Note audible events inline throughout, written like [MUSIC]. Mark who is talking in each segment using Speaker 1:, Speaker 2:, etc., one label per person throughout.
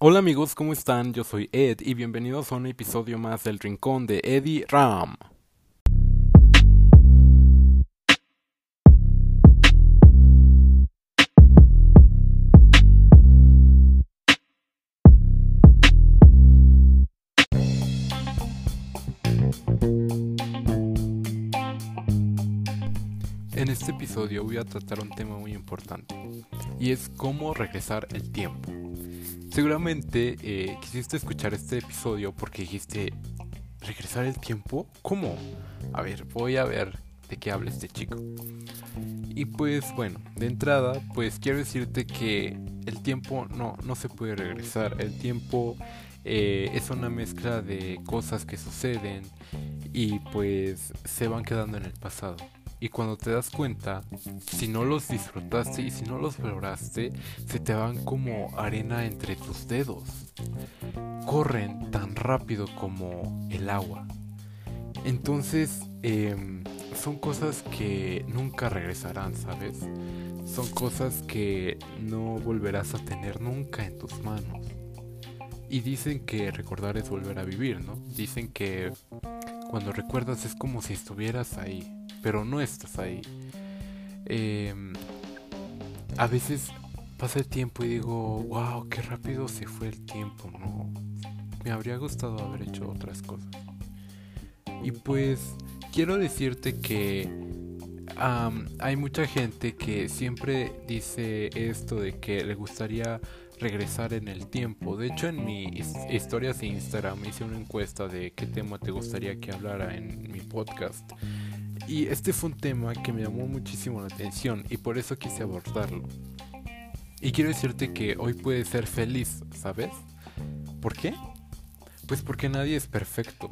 Speaker 1: Hola amigos, ¿cómo están? Yo soy Ed y bienvenidos a un episodio más del Rincón de Eddie Ram. Voy a tratar un tema muy importante y es cómo regresar el tiempo. Seguramente eh, quisiste escuchar este episodio porque dijiste, ¿regresar el tiempo? ¿Cómo? A ver, voy a ver de qué habla este chico. Y pues bueno, de entrada, pues quiero decirte que el tiempo no, no se puede regresar. El tiempo eh, es una mezcla de cosas que suceden y pues se van quedando en el pasado. Y cuando te das cuenta, si no los disfrutaste y si no los valoraste, se te van como arena entre tus dedos. Corren tan rápido como el agua. Entonces, em, son cosas que nunca regresarán, ¿sabes? Son cosas que no volverás a tener nunca en tus manos. Y dicen que recordar es volver a vivir, ¿no? Dicen que cuando recuerdas es como si estuvieras ahí pero no estás ahí. Em, a veces pasa el tiempo y digo, wow, qué rápido se fue el tiempo, ¿no? Me habría gustado haber hecho otras cosas. Y pues quiero decirte que hay mucha gente que siempre dice esto de que le gustaría regresar en el tiempo. De hecho, en mis historias de Instagram hice una encuesta de qué tema te gustaría que hablara en mi podcast. Y este fue un tema que me llamó muchísimo la atención y por eso quise abordarlo. Y quiero decirte que hoy puedes ser feliz, ¿sabes? ¿Por qué? Pues porque nadie es perfecto.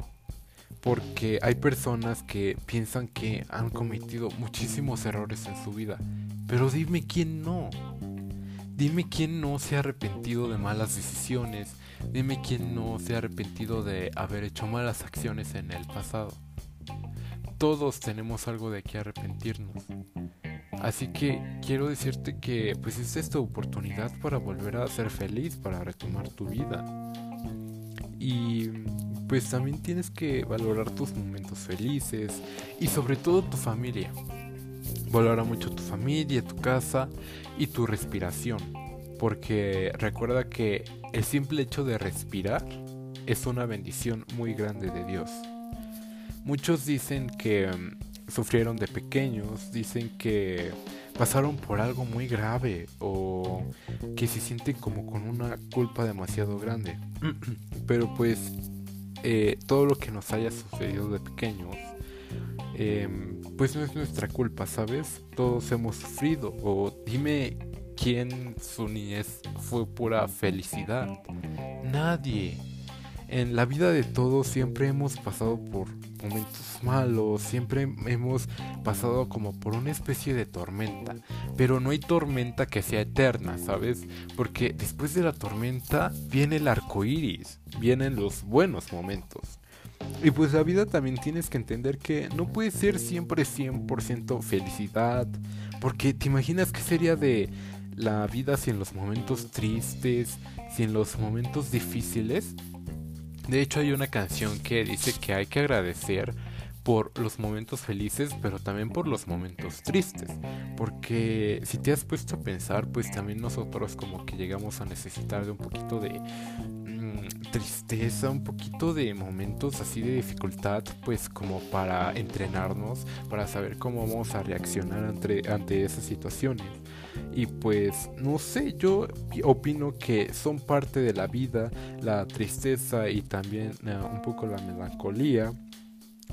Speaker 1: Porque hay personas que piensan que han cometido muchísimos errores en su vida. Pero dime quién no. Dime quién no se ha arrepentido de malas decisiones. Dime quién no se ha arrepentido de haber hecho malas acciones en el pasado todos tenemos algo de que arrepentirnos. Así que quiero decirte que pues es esta oportunidad para volver a ser feliz, para retomar tu vida. Y pues también tienes que valorar tus momentos felices y sobre todo tu familia. Valora mucho tu familia, tu casa y tu respiración. Porque recuerda que el simple hecho de respirar es una bendición muy grande de Dios. Muchos dicen que mm, sufrieron de pequeños, dicen que pasaron por algo muy grave o que se sienten como con una culpa demasiado grande. [CLEARS THROAT] Pero pues eh, todo lo que nos haya sucedido de pequeños, em, pues no es nuestra culpa, ¿sabes? Todos hemos sufrido. O dime quién su niñez fue pura felicidad. Nadie. En la vida de todos siempre hemos pasado por momentos malos, siempre hemos pasado como por una especie de tormenta, pero no hay tormenta que sea eterna, ¿sabes? Porque después de la tormenta viene el arco iris, vienen los buenos momentos. Y pues la vida también tienes que entender que no puede ser siempre 100% felicidad, porque te imaginas qué sería de la vida si en los momentos tristes, si en los momentos difíciles de hecho hay una canción que dice que hay que agradecer por los momentos felices, pero también por los momentos tristes. Porque si te has puesto a pensar, pues también nosotros como que llegamos a necesitar de un poquito de mm, tristeza, un poquito de momentos así de dificultad, pues como para entrenarnos, para saber cómo vamos a reaccionar ante, ante esas situaciones. Y pues no sé, yo opino que son parte de la vida, la tristeza y también eh, un poco la melancolía.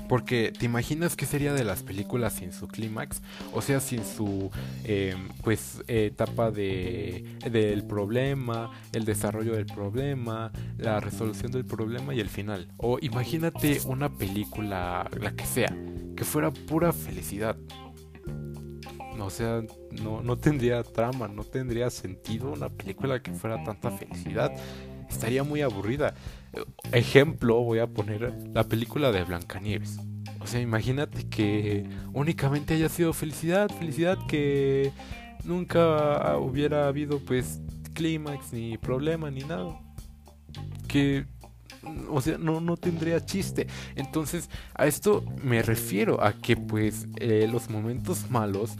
Speaker 1: Porque te imaginas qué sería de las películas sin su clímax, o sea, sin su em, pues etapa de del problema, el desarrollo del problema, la resolución del problema y el final. O imagínate una película, la que sea, que fuera pura felicidad. O sea, no, no tendría trama, no tendría sentido una película que fuera tanta felicidad. Estaría muy aburrida. Ejemplo, voy a poner la película de Blancanieves. O sea, imagínate que únicamente haya sido felicidad, felicidad que nunca hubiera habido pues clímax, ni problema, ni nada. Que o sea, no, no tendría chiste. Entonces, a esto me refiero a que pues eh, los momentos malos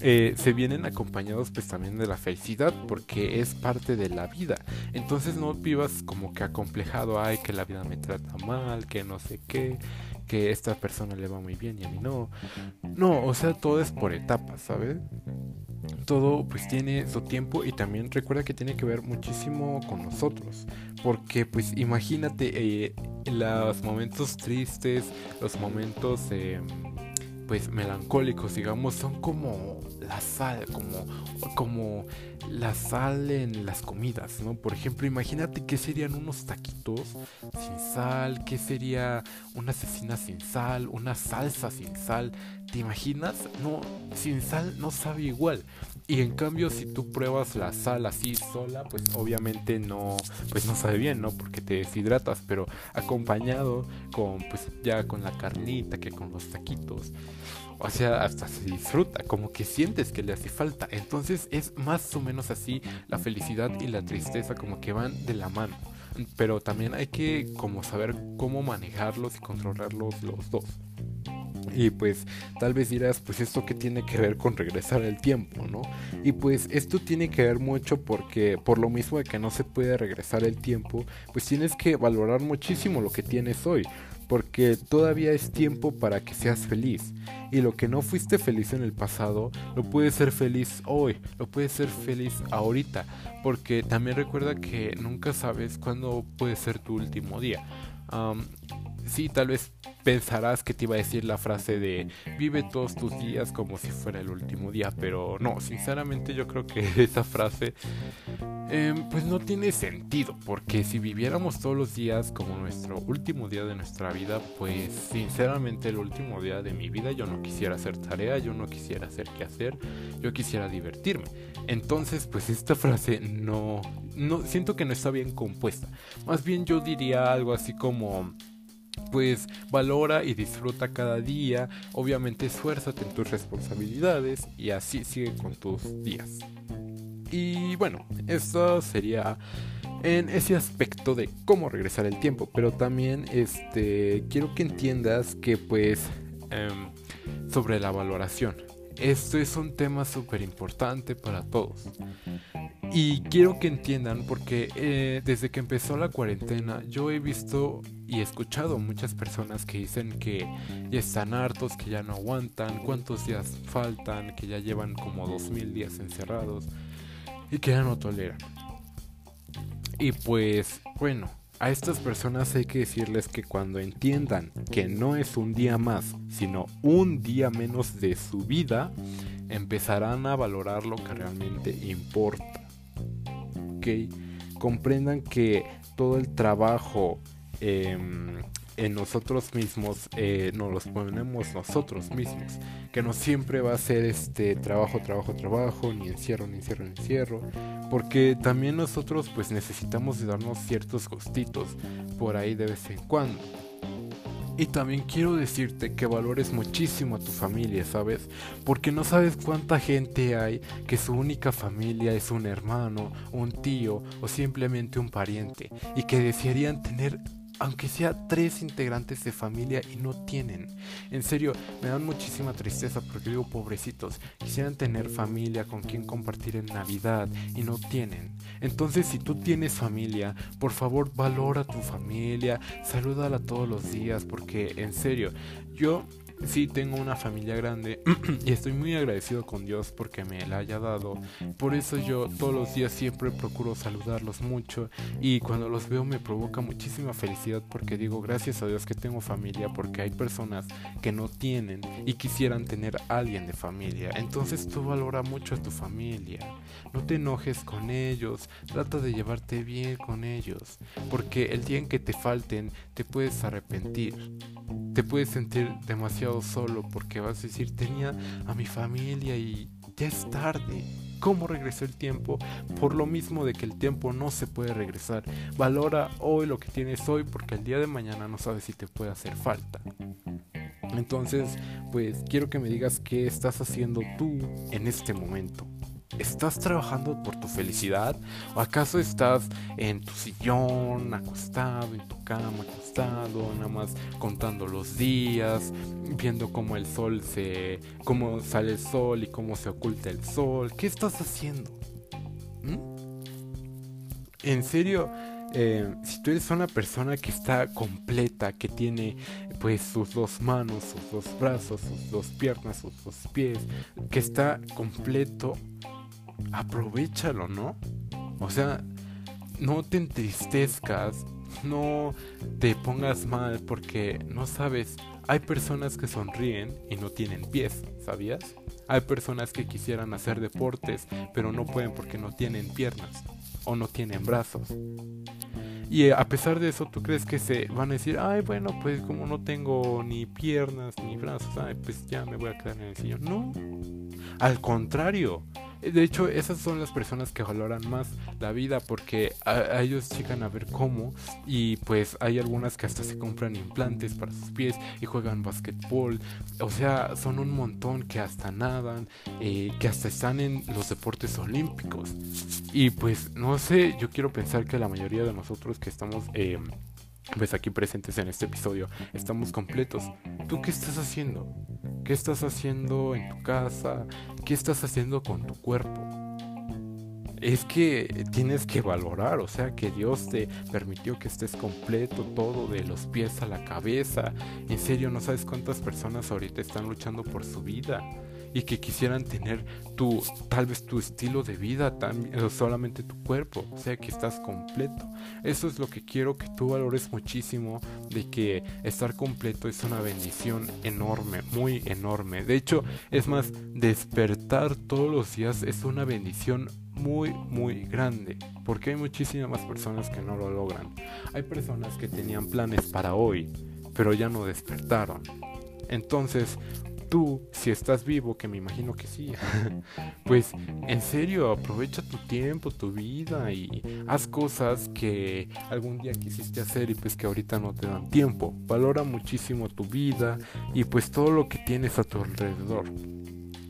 Speaker 1: eh, se vienen acompañados pues también de la felicidad porque es parte de la vida. Entonces no vivas como que acomplejado, ay, que la vida me trata mal, que no sé qué, que esta persona le va muy bien y a mí no. No, o sea, todo es por etapas, ¿sabes? Todo pues tiene su tiempo y también recuerda que tiene que ver muchísimo con nosotros. Porque pues imagínate eh, los momentos tristes, los momentos... Eh, pues melancólicos, digamos, son como la sal, como, como la sal en las comidas, ¿no? Por ejemplo, imagínate que serían unos taquitos sin sal, que sería una cecina sin sal, una salsa sin sal. ¿Te imaginas? No, sin sal no sabe igual. Y en cambio, si tú pruebas la sal así sola, pues obviamente no, pues no sabe bien, ¿no? Porque te deshidratas, pero acompañado con, pues ya con la carnita, que con los taquitos. O sea, hasta se disfruta, como que sientes que le hace falta. Entonces es más o menos así la felicidad y la tristeza como que van de la mano. Pero también hay que como saber cómo manejarlos y controlarlos los dos. Y pues tal vez dirás, pues esto que tiene que ver con regresar el tiempo, ¿no? Y pues esto tiene que ver mucho porque por lo mismo de que no se puede regresar el tiempo, pues tienes que valorar muchísimo lo que tienes hoy, porque todavía es tiempo para que seas feliz. Y lo que no fuiste feliz en el pasado, lo puedes ser feliz hoy, lo puedes ser feliz ahorita, porque también recuerda que nunca sabes cuándo puede ser tu último día. sí, tal vez pensarás que te iba a decir la frase de vive todos tus días como si fuera el último día, pero no, sinceramente yo creo que [LAUGHS] esa frase em, pues no tiene sentido, porque si viviéramos todos los días como nuestro último día de nuestra vida, pues sinceramente el último día de mi vida yo no quisiera hacer tarea, yo no quisiera hacer qué hacer, yo quisiera divertirme. Entonces, pues esta frase no, no siento que no está bien compuesta. Más bien yo diría algo así como pues valora y disfruta cada día, obviamente esfuérzate en tus responsabilidades y así sigue con tus días. Y bueno, esto sería en ese aspecto de cómo regresar el tiempo, pero también este quiero que entiendas que pues em, sobre la valoración. Esto es un tema súper importante para todos. Y quiero que entiendan porque eh, desde que empezó la cuarentena yo he visto y escuchado muchas personas que dicen que ya están hartos, que ya no aguantan, cuántos días faltan, que ya llevan como dos mil días encerrados y que ya no toleran. Y pues bueno, a estas personas hay que decirles que cuando entiendan que no es un día más, sino un día menos de su vida, empezarán a valorar lo que realmente importa comprendan que todo el trabajo em, en nosotros mismos eh, nos los ponemos nosotros mismos. Que no siempre va a ser este trabajo, trabajo, trabajo, ni encierro, ni encierro, ni encierro. Porque también nosotros pues necesitamos darnos ciertos gustitos por ahí de vez en cuando. Y también quiero decirte que valores muchísimo a tu familia, ¿sabes? Porque no sabes cuánta gente hay que su única familia es un hermano, un tío o simplemente un pariente y que desearían tener aunque sea tres integrantes de familia y no tienen. En serio, me dan muchísima tristeza porque digo, pobrecitos, quisieran tener familia con quien compartir en Navidad y no tienen. Entonces, si tú tienes familia, por favor valora tu familia, salúdala todos los días porque en serio, yo sí tengo una familia grande [CLEARS THROAT] y estoy muy agradecido con Dios porque me la haya dado. Por eso yo todos los días siempre procuro saludarlos mucho y cuando los veo me provoca muchísima felicidad porque digo gracias a Dios que tengo familia porque hay personas que no tienen y quisieran tener alguien de familia. Entonces tú valora mucho a tu familia. No te enojes con ellos, trata de llevarte bien con ellos porque el día en que te falten te puedes arrepentir. Te puedes sentir demasiado solo porque vas a decir, tenía a mi familia y ya es tarde. ¿Cómo regresó el tiempo? Por lo mismo de que el tiempo no se puede regresar. Valora hoy lo que tienes hoy porque el día de mañana no sabes si te puede hacer falta. Entonces, pues quiero que me digas qué estás haciendo tú en este momento. ¿Estás trabajando por tu felicidad? ¿O acaso estás en tu sillón, acostado, en tu cama, acostado, nada más contando los días, viendo cómo el sol se. cómo sale el sol y cómo se oculta el sol? ¿Qué estás haciendo? ¿Mm? En serio, eh, si tú eres una persona que está completa, que tiene pues sus dos manos, sus dos brazos, sus dos piernas, sus dos pies, que está completo, aprovechalo, ¿no? O sea, no te entristezcas, no te pongas mal porque no sabes, hay personas que sonríen y no tienen pies, ¿sabías? Hay personas que quisieran hacer deportes, pero no pueden porque no tienen piernas o no tienen brazos. Y eh, a pesar de eso, ¿tú crees que se van a decir, ay, bueno, pues como no tengo ni piernas ni brazos, ay, pues ya me voy a quedar en el sillón? No, al contrario, de hecho, esas son las personas que valoran más la vida porque a, ellos llegan a ver cómo y pues hay algunas que hasta se compran implantes para sus pies y juegan basquetbol. O sea, son un montón que hasta nadan, eh, que hasta están en los deportes olímpicos. Y pues no sé, yo quiero pensar que la mayoría de nosotros que estamos... Eh, pues aquí presentes en este episodio, estamos completos. ¿Tú qué estás haciendo? ¿Qué estás haciendo en tu casa? ¿Qué estás haciendo con tu cuerpo? Es que tienes que valorar, o sea, que Dios te permitió que estés completo, todo de los pies a la cabeza. En serio, no sabes cuántas personas ahorita están luchando por su vida y que quisieran tener tu, tal vez tu estilo de vida, también, solamente tu cuerpo, o sea que estás completo. Eso es lo que quiero que tú valores muchísimo, de que estar completo es una bendición enorme, muy enorme. De hecho, es más, despertar todos los días es una bendición muy, muy grande, porque hay muchísimas personas que no lo logran. Hay personas que tenían planes para hoy, pero ya no despertaron. Entonces, tú, si estás vivo, que me imagino que sí, [LAUGHS] pues en serio, aprovecha tu tiempo, tu vida y haz cosas que algún día quisiste hacer y pues que ahorita no te dan tiempo. Valora muchísimo tu vida y pues todo lo que tienes a tu alrededor.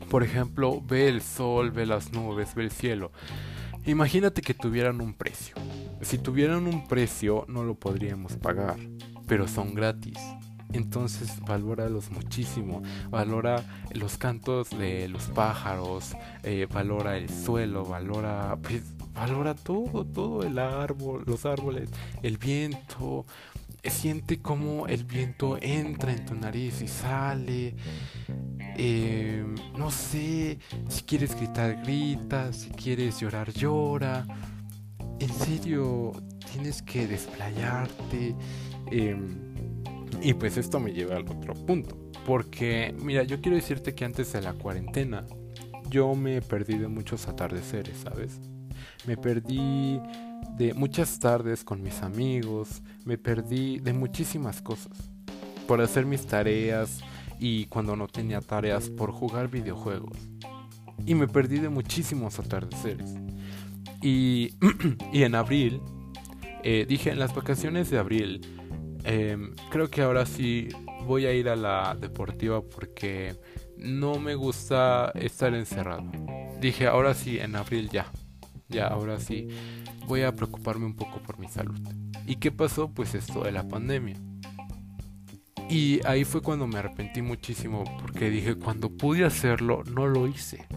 Speaker 1: Por ejemplo, ve el sol, ve las nubes, ve el cielo. Imagínate que tuvieran un precio. Si tuvieran un precio no lo podríamos pagar, pero son gratis entonces valóralos muchísimo, valora los cantos de los pájaros, eh, valora el suelo, valora, pues, valora todo, todo el árbol, los árboles, el viento, siente como el viento entra en tu nariz y sale. Eh, no sé, si quieres gritar, grita, si quieres llorar, llora. En serio, tienes que desplayarte. Em, y pues esto me lleva al otro punto. Porque, mira, yo quiero decirte que antes de la cuarentena yo me perdí de muchos atardeceres, ¿sabes? Me perdí de muchas tardes con mis amigos, me perdí de muchísimas cosas. Por hacer mis tareas y cuando no tenía tareas por jugar videojuegos. Y me perdí de muchísimos atardeceres. Y, [CLEARS THROAT] y en abril, eh, dije, en las vacaciones de abril, Em, creo que ahora sí voy a ir a la deportiva porque no me gusta estar encerrado. Dije, ahora sí, en abril ya. Ya, ahora sí. Voy a preocuparme un poco por mi salud. ¿Y qué pasó? Pues esto de la pandemia. Y ahí fue cuando me arrepentí muchísimo porque dije, cuando pude hacerlo, no lo hice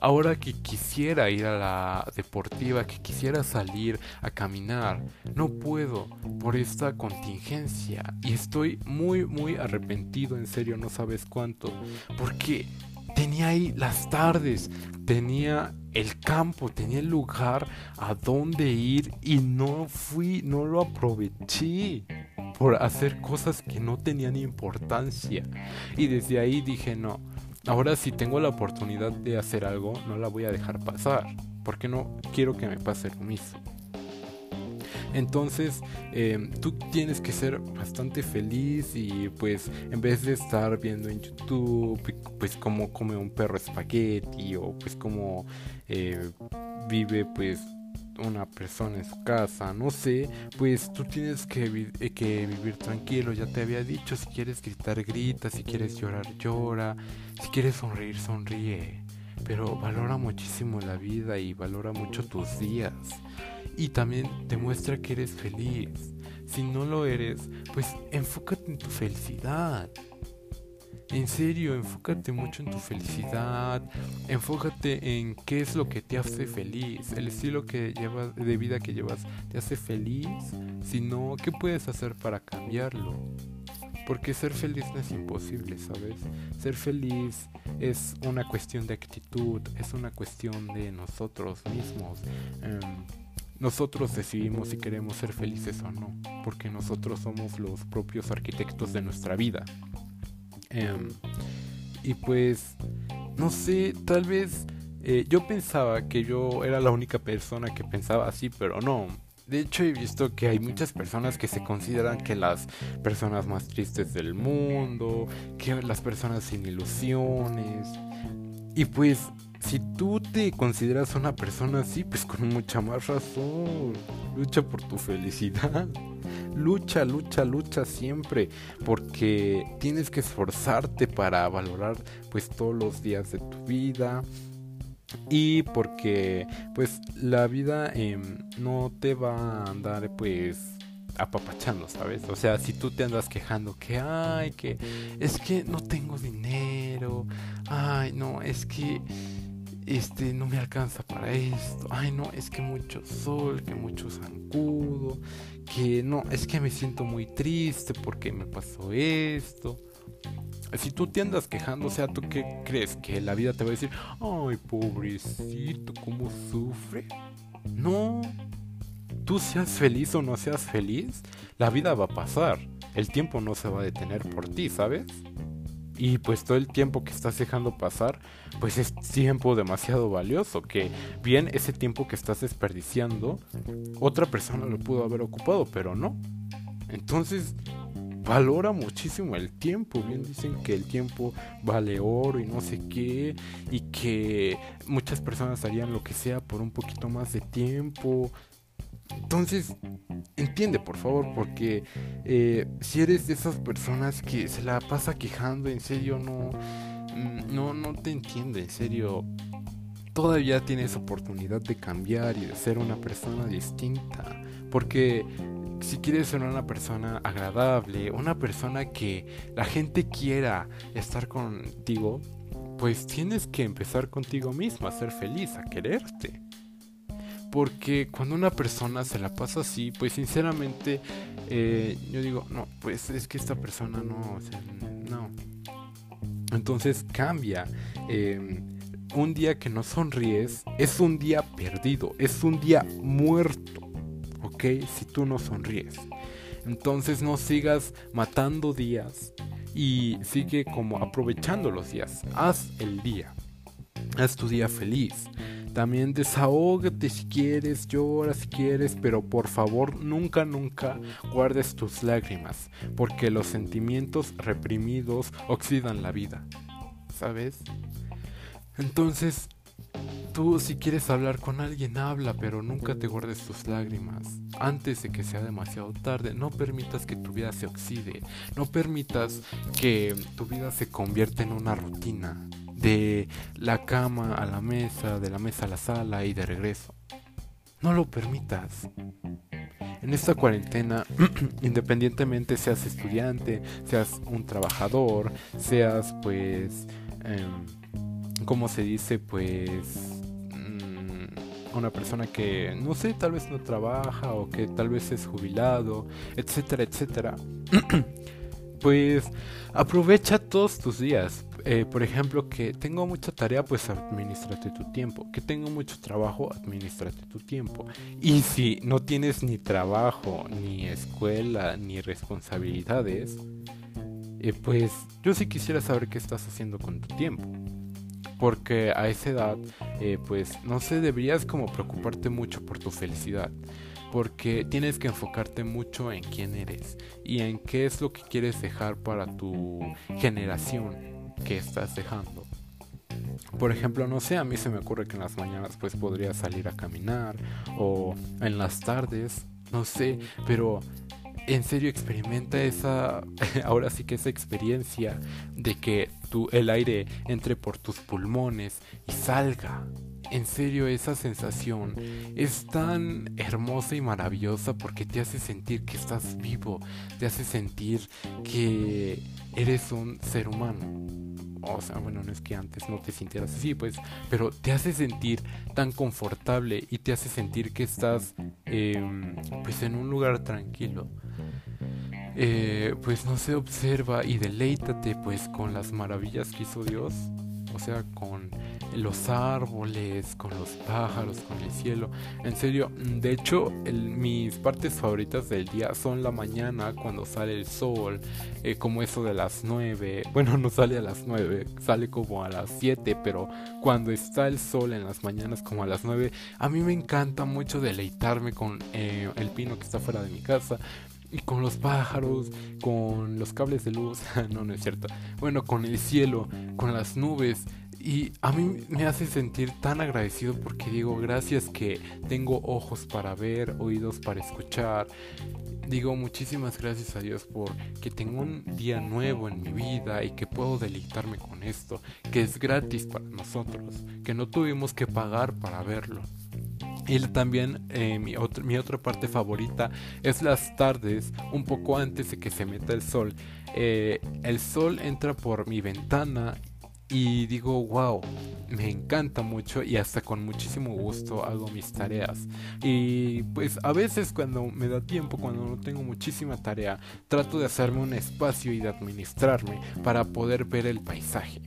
Speaker 1: ahora que quisiera ir a la deportiva, que quisiera salir a caminar, no puedo por esta contingencia y estoy muy muy arrepentido, en serio, no sabes cuánto, porque tenía ahí las tardes, tenía el campo, tenía el lugar a dónde ir y no fui, no lo aproveché por hacer cosas que no tenían importancia. Y desde ahí dije, no, Ahora si tengo la oportunidad de hacer algo, no la voy a dejar pasar, porque no quiero que me pase lo mismo. Entonces, em, tú tienes que ser bastante feliz y pues en vez de estar viendo en YouTube, pues cómo come un perro espagueti o pues cómo eh, vive pues una persona en su casa, no sé, pues tú tienes que, eh, que vivir tranquilo, ya te había dicho, si quieres gritar, grita, si quieres llorar, llora, si quieres sonreír, sonríe. pero valora muchísimo la vida y valora mucho tus días. Y también demuestra que eres feliz. Si no lo eres, pues enfócate en tu felicidad. En serio, enfócate mucho en tu felicidad, enfócate en qué es lo que te hace feliz, el estilo que llevas de vida que llevas te hace feliz, si no, ¿qué puedes hacer para cambiarlo? Porque ser feliz no es imposible, ¿sabes? Ser feliz es una cuestión de actitud, es una cuestión de nosotros mismos. Em, nosotros decidimos si queremos ser felices o no, porque nosotros somos los propios arquitectos de nuestra vida. Em, y pues, no sé, tal vez eh, yo pensaba que yo era la única persona que pensaba así, pero no. De hecho, he visto que hay muchas personas que se consideran que las personas más tristes del mundo, que las personas sin ilusiones. Y pues, si tú te consideras una persona así, pues con mucha más razón, lucha por tu felicidad. Lucha, lucha, lucha siempre, porque tienes que esforzarte para valorar pues todos los días de tu vida. Y porque pues la vida em, no te va a andar pues apapachando, ¿sabes? O sea, si tú te andas quejando que, ay, que es que no tengo dinero, ay, no, es que este no me alcanza para esto, ay no, es que mucho sol, que mucho zancudo, que no, es que me siento muy triste porque me pasó esto. Si tú te andas quejando, o sea, ¿tú qué crees? ¿Que la vida te va a decir, ay, pobrecito, cómo sufre? No, tú seas feliz o no seas feliz, la vida va a pasar. El tiempo no se va a detener por ti, ¿sabes? Y pues todo el tiempo que estás dejando pasar, pues es tiempo demasiado valioso, que bien ese tiempo que estás desperdiciando, otra persona lo pudo haber ocupado, pero no. Entonces, valora muchísimo el tiempo. Bien dicen que el tiempo vale oro y no sé qué. Y que muchas personas harían lo que sea por un poquito más de tiempo. Entonces, entiende por favor, porque eh, si eres de esas personas que se la pasa quejando, en serio no, mm, no, no te entiende, en serio. Todavía tienes oportunidad de cambiar y de ser una persona distinta. Porque si quieres ser una persona agradable, una persona que la gente quiera estar contigo, pues tienes que empezar contigo mismo a ser feliz, a quererte. Porque cuando una persona se la pasa así, pues sinceramente eh, yo digo, no, pues es que esta persona no, no. Entonces cambia. Em, un día que no sonríes es un día perdido, es un día muerto, ¿ok? Si tú no sonríes. Entonces no sigas matando días y sigue como aprovechando los días. Haz el día. Haz tu día feliz. También desahógate si quieres, llora si quieres, pero por favor nunca, nunca guardes tus lágrimas, porque los sentimientos reprimidos oxidan la vida. ¿Sabes? Entonces, tú si quieres hablar con alguien, habla, pero nunca te guardes tus lágrimas. Antes de que sea demasiado tarde, no permitas que tu vida se oxide. No permitas que tu vida se convierta en una rutina de la cama a la mesa, de la mesa a la sala y de regreso. No lo permitas. En esta cuarentena, [CLEARS THROAT] independientemente seas estudiante, seas un trabajador, seas pues, eh, como se dice, pues mm, una persona que, no sé, tal vez no trabaja o que tal vez es jubilado, etcétera, etcétera. [CLEARS THROAT] pues aprovecha todos tus días, eh, por ejemplo, que tengo mucha tarea, pues administrate tu tiempo. Que tengo mucho trabajo, administrate tu tiempo. Y si no tienes ni trabajo, ni escuela, ni responsabilidades, eh, pues yo sí quisiera saber qué estás haciendo con tu tiempo. Porque a esa edad, eh, pues no sé, deberías como preocuparte mucho por tu felicidad porque tienes que enfocarte mucho en quién eres y en qué es lo que quieres dejar para tu generación que estás dejando. Por ejemplo, no sé, a mí se me ocurre que en las mañanas pues podría salir a caminar o en las tardes, no sé, pero en serio experimenta esa, [LAUGHS] ahora sí que esa experiencia de que tu, el aire entre por tus pulmones y salga. En serio, esa sensación es tan hermosa y maravillosa porque te hace sentir que estás vivo, te hace sentir que eres un ser humano. O sea, bueno, no es que antes no te sintieras así, pues, pero te hace sentir tan confortable y te hace sentir que estás, em, pues, en un lugar tranquilo. Eh, pues no se observa y deleítate pues con las maravillas que hizo Dios, o sea, con los árboles, con los pájaros, con el cielo. En serio, de hecho, mis partes favoritas del día son la mañana cuando sale el sol, eh, como eso de las 9. [LAUGHS] Bueno, no sale a las 9, sale como a las 7, pero cuando está el sol en las mañanas como a las 9, a mí me encanta mucho deleitarme con eh, el pino que está fuera de mi casa y con los pájaros, con los cables de luz, [LAUGHS] no, no es cierto, bueno, con el cielo, con las nubes. Y a mí me hace sentir tan agradecido porque digo, gracias que tengo ojos para ver, oídos para escuchar. Digo, muchísimas gracias a Dios por que tengo un día nuevo en mi vida y que puedo deleitarme con esto, que es gratis para nosotros, que no tuvimos que pagar para verlo. Y también eh, mi, otra parte favorita es las tardes, un poco antes de que se meta el sol. Eh, el sol entra por mi ventana y digo, wow, me encanta mucho y hasta con muchísimo gusto hago mis tareas. Y pues a veces cuando me da tiempo, cuando no tengo muchísima tarea, trato de hacerme un espacio y de administrarme para poder ver el paisaje.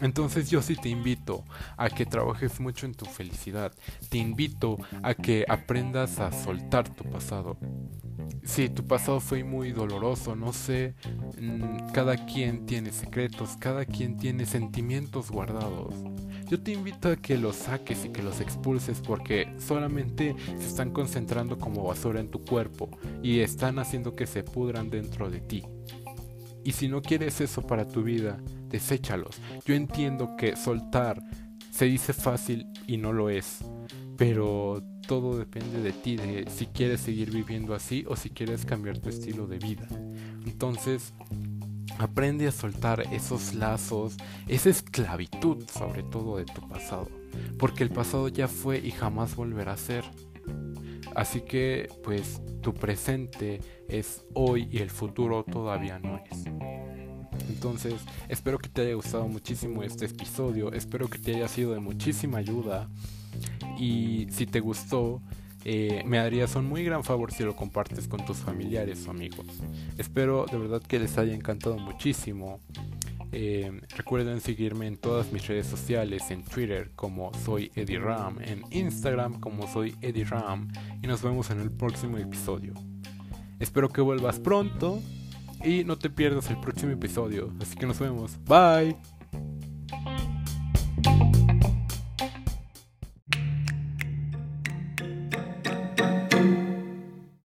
Speaker 1: Entonces yo sí te invito a que trabajes mucho en tu felicidad. Te invito a que aprendas a soltar tu pasado. Si tu pasado fue muy doloroso, no sé, mm, cada quien tiene secretos, cada quien tiene sentimientos guardados. Yo te invito a que los saques y que los expulses porque solamente se están concentrando como basura en tu cuerpo y están haciendo que se pudran dentro de ti. Y si no quieres eso para tu vida, deséchalos. Yo entiendo que soltar se dice fácil y no lo es, pero todo depende de ti, de si quieres seguir viviendo así o si quieres cambiar tu estilo de vida. Entonces, aprende a soltar esos lazos, esa esclavitud sobre todo de tu pasado, porque el pasado ya fue y jamás volverá a ser. Así que, pues, tu presente es hoy y el futuro todavía no es. Entonces, espero que te haya gustado muchísimo este episodio, espero que te haya sido de muchísima ayuda y si te gustó, eh, me harías un muy gran favor si lo compartes con tus familiares o amigos. Espero de verdad que les haya encantado muchísimo. Eh, recuerden seguirme en todas mis redes sociales, en Twitter como soy Eddie Ram, en Instagram como soy Eddie Ram y nos vemos en el próximo episodio. Espero que vuelvas pronto y no te pierdas el próximo episodio. Así que nos vemos. Bye.